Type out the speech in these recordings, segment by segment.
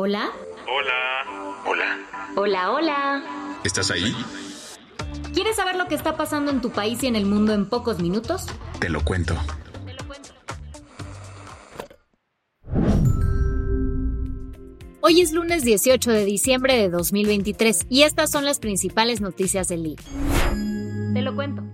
Hola. Hola. Hola. Hola, hola. ¿Estás ahí? ¿Quieres saber lo que está pasando en tu país y en el mundo en pocos minutos? Te lo cuento. Hoy es lunes 18 de diciembre de 2023 y estas son las principales noticias del día. Te lo cuento.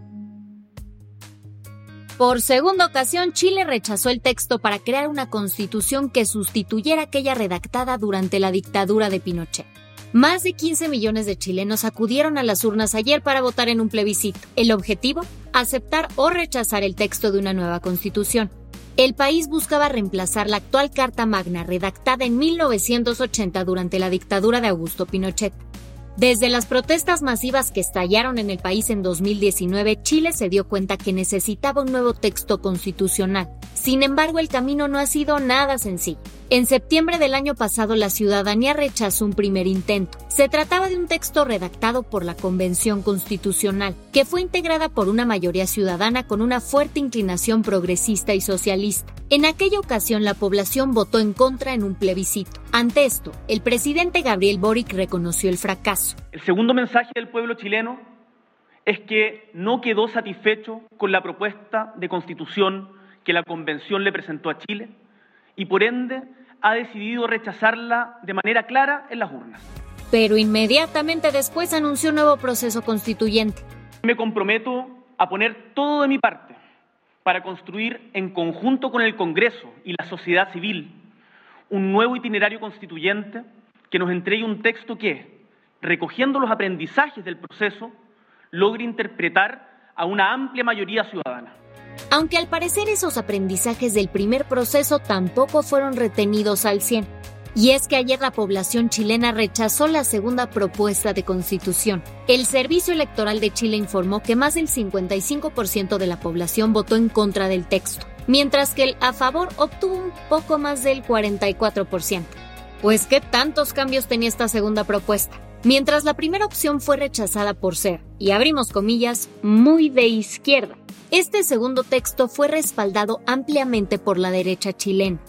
Por segunda ocasión, Chile rechazó el texto para crear una constitución que sustituyera aquella redactada durante la dictadura de Pinochet. Más de 15 millones de chilenos acudieron a las urnas ayer para votar en un plebiscito. El objetivo, aceptar o rechazar el texto de una nueva constitución. El país buscaba reemplazar la actual Carta Magna redactada en 1980 durante la dictadura de Augusto Pinochet. Desde las protestas masivas que estallaron en el país en 2019, Chile se dio cuenta que necesitaba un nuevo texto constitucional. Sin embargo, el camino no ha sido nada sencillo. En septiembre del año pasado, la ciudadanía rechazó un primer intento. Se trataba de un texto redactado por la Convención Constitucional, que fue integrada por una mayoría ciudadana con una fuerte inclinación progresista y socialista. En aquella ocasión, la población votó en contra en un plebiscito. Ante esto, el presidente Gabriel Boric reconoció el fracaso. El segundo mensaje del pueblo chileno es que no quedó satisfecho con la propuesta de constitución que la Convención le presentó a Chile y por ende ha decidido rechazarla de manera clara en las urnas. Pero inmediatamente después anunció un nuevo proceso constituyente. Me comprometo a poner todo de mi parte para construir en conjunto con el Congreso y la sociedad civil un nuevo itinerario constituyente que nos entregue un texto que, recogiendo los aprendizajes del proceso, logre interpretar a una amplia mayoría ciudadana. Aunque al parecer esos aprendizajes del primer proceso tampoco fueron retenidos al 100. Y es que ayer la población chilena rechazó la segunda propuesta de constitución. El Servicio Electoral de Chile informó que más del 55% de la población votó en contra del texto, mientras que el a favor obtuvo un poco más del 44%. Pues, ¿qué tantos cambios tenía esta segunda propuesta? Mientras la primera opción fue rechazada por ser, y abrimos comillas, muy de izquierda, este segundo texto fue respaldado ampliamente por la derecha chilena.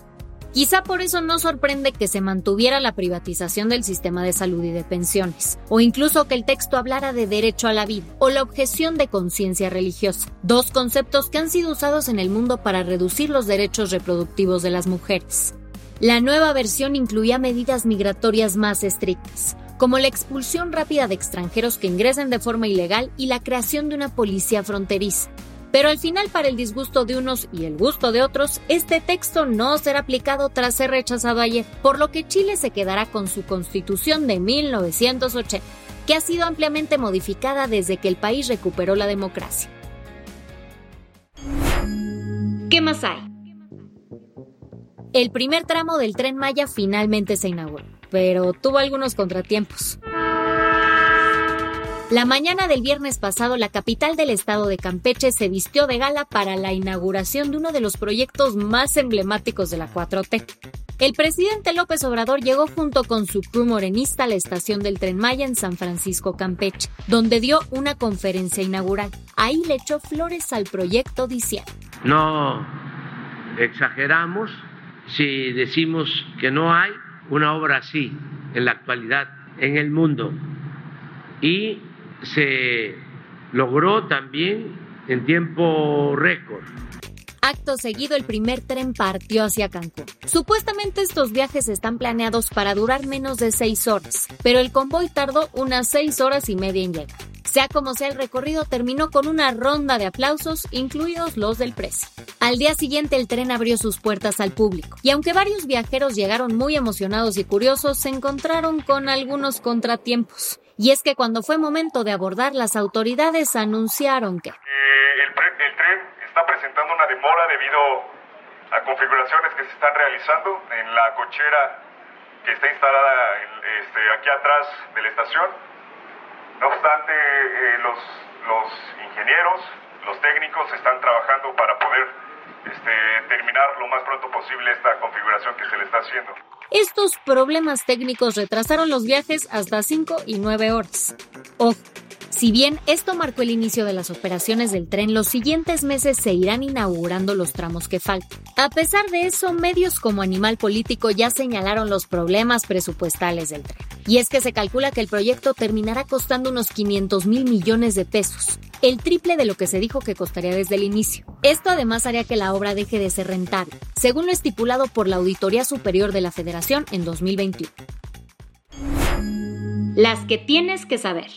Quizá por eso no sorprende que se mantuviera la privatización del sistema de salud y de pensiones, o incluso que el texto hablara de derecho a la vida o la objeción de conciencia religiosa, dos conceptos que han sido usados en el mundo para reducir los derechos reproductivos de las mujeres. La nueva versión incluía medidas migratorias más estrictas, como la expulsión rápida de extranjeros que ingresen de forma ilegal y la creación de una policía fronteriza, pero al final, para el disgusto de unos y el gusto de otros, este texto no será aplicado tras ser rechazado ayer, por lo que Chile se quedará con su constitución de 1980, que ha sido ampliamente modificada desde que el país recuperó la democracia. ¿Qué más hay? El primer tramo del tren Maya finalmente se inauguró, pero tuvo algunos contratiempos. La mañana del viernes pasado, la capital del estado de Campeche se vistió de gala para la inauguración de uno de los proyectos más emblemáticos de la 4T. El presidente López Obrador llegó junto con su crew morenista a la estación del Tren Maya en San Francisco, Campeche, donde dio una conferencia inaugural. Ahí le echó flores al proyecto diciendo: No exageramos si decimos que no hay una obra así en la actualidad en el mundo. Y se logró también en tiempo récord. Acto seguido, el primer tren partió hacia Cancún. Supuestamente estos viajes están planeados para durar menos de seis horas, pero el convoy tardó unas seis horas y media en llegar. Sea como sea, el recorrido terminó con una ronda de aplausos, incluidos los del precio. Al día siguiente el tren abrió sus puertas al público, y aunque varios viajeros llegaron muy emocionados y curiosos, se encontraron con algunos contratiempos. Y es que cuando fue momento de abordar, las autoridades anunciaron que... Eh, el, tren está presentando una demora debido a configuraciones que se están realizando en la cochera que está instalada este, aquí atrás de la estación. No obstante, eh, los, los ingenieros, los técnicos están trabajando para poder este, terminar lo más pronto posible esta configuración que se le está haciendo. Estos problemas técnicos retrasaron los viajes hasta 5 y 9 horas. Ojo, si bien esto marcó el inicio de las operaciones del tren, los siguientes meses se irán inaugurando los tramos que faltan. A pesar de eso, medios como Animal Político ya señalaron los problemas presupuestales del tren. Y es que se calcula que el proyecto terminará costando unos 500 mil millones de pesos, el triple de lo que se dijo que costaría desde el inicio. Esto además haría que la obra deje de ser rentable, según lo estipulado por la Auditoría Superior de la Federación en 2021. Las que tienes que saber.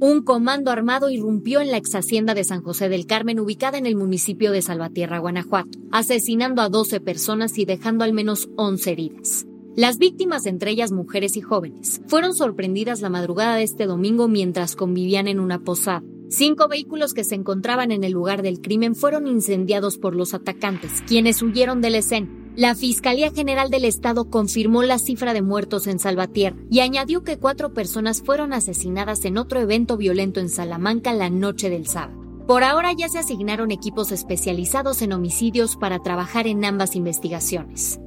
Un comando armado irrumpió en la ex hacienda de San José del Carmen, ubicada en el municipio de Salvatierra, Guanajuato, asesinando a 12 personas y dejando al menos 11 heridas. Las víctimas, entre ellas mujeres y jóvenes, fueron sorprendidas la madrugada de este domingo mientras convivían en una posada. Cinco vehículos que se encontraban en el lugar del crimen fueron incendiados por los atacantes, quienes huyeron del escena. La Fiscalía General del Estado confirmó la cifra de muertos en Salvatierra y añadió que cuatro personas fueron asesinadas en otro evento violento en Salamanca la noche del sábado. Por ahora ya se asignaron equipos especializados en homicidios para trabajar en ambas investigaciones.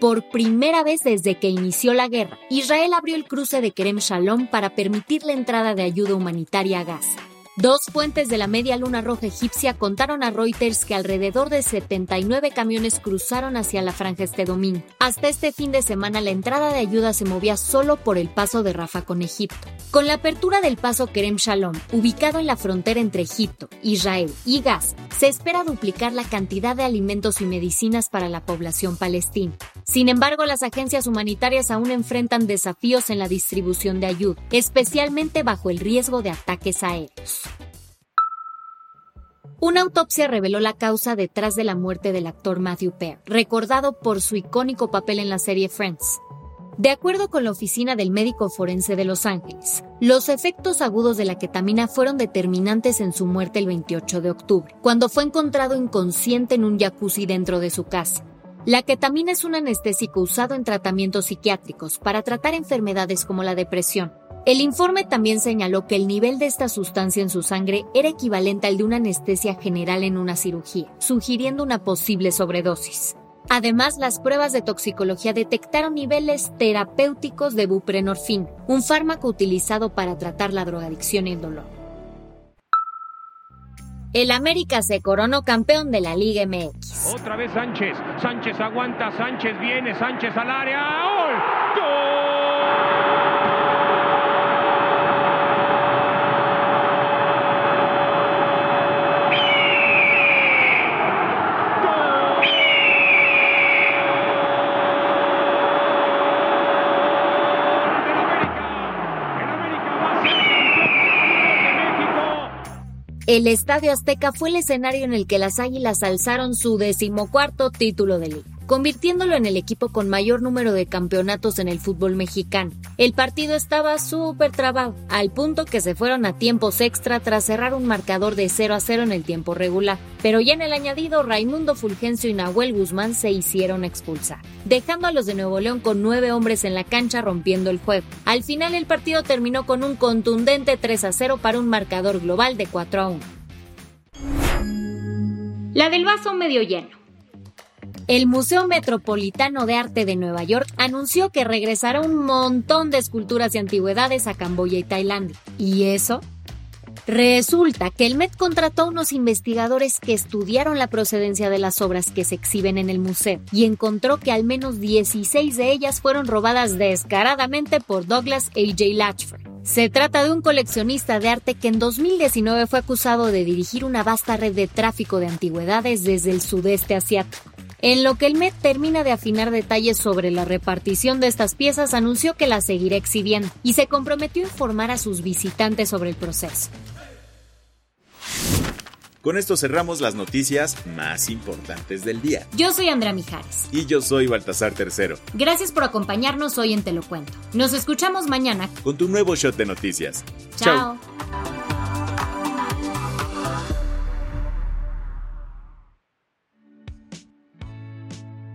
Por primera vez desde que inició la guerra, Israel abrió el cruce de Kerem Shalom para permitir la entrada de ayuda humanitaria a Gaza. Dos fuentes de la Media Luna Roja egipcia contaron a Reuters que alrededor de 79 camiones cruzaron hacia la franja este domingo. Hasta este fin de semana la entrada de ayuda se movía solo por el paso de Rafa con Egipto. Con la apertura del paso Kerem Shalom, ubicado en la frontera entre Egipto, Israel y Gaza, se espera duplicar la cantidad de alimentos y medicinas para la población palestina. Sin embargo, las agencias humanitarias aún enfrentan desafíos en la distribución de ayuda, especialmente bajo el riesgo de ataques aéreos. Una autopsia reveló la causa detrás de la muerte del actor Matthew Perry, recordado por su icónico papel en la serie Friends. De acuerdo con la Oficina del Médico Forense de Los Ángeles, los efectos agudos de la ketamina fueron determinantes en su muerte el 28 de octubre, cuando fue encontrado inconsciente en un jacuzzi dentro de su casa. La ketamina es un anestésico usado en tratamientos psiquiátricos para tratar enfermedades como la depresión, el informe también señaló que el nivel de esta sustancia en su sangre era equivalente al de una anestesia general en una cirugía, sugiriendo una posible sobredosis. Además, las pruebas de toxicología detectaron niveles terapéuticos de buprenorfina, un fármaco utilizado para tratar la drogadicción y el dolor. El América se coronó campeón de la Liga MX. Otra vez Sánchez. Sánchez aguanta, Sánchez viene, Sánchez al área. ¡Gol! ¡Gol! El Estadio Azteca fue el escenario en el que las Águilas alzaron su decimocuarto título de liga convirtiéndolo en el equipo con mayor número de campeonatos en el fútbol mexicano. El partido estaba súper trabado, al punto que se fueron a tiempos extra tras cerrar un marcador de 0 a 0 en el tiempo regular. Pero ya en el añadido, Raimundo Fulgencio y Nahuel Guzmán se hicieron expulsar, dejando a los de Nuevo León con nueve hombres en la cancha rompiendo el juego. Al final el partido terminó con un contundente 3 a 0 para un marcador global de 4 a 1. La del vaso medio lleno. El Museo Metropolitano de Arte de Nueva York anunció que regresará un montón de esculturas y antigüedades a Camboya y Tailandia. ¿Y eso? Resulta que el Met contrató a unos investigadores que estudiaron la procedencia de las obras que se exhiben en el museo y encontró que al menos 16 de ellas fueron robadas descaradamente por Douglas A.J. Latchford. Se trata de un coleccionista de arte que en 2019 fue acusado de dirigir una vasta red de tráfico de antigüedades desde el sudeste asiático. En lo que el Met termina de afinar detalles sobre la repartición de estas piezas, anunció que las seguirá exhibiendo y se comprometió a informar a sus visitantes sobre el proceso. Con esto cerramos las noticias más importantes del día. Yo soy Andrea Mijares. Y yo soy Baltasar Tercero. Gracias por acompañarnos hoy en Te lo Cuento. Nos escuchamos mañana con tu nuevo shot de noticias. Chao.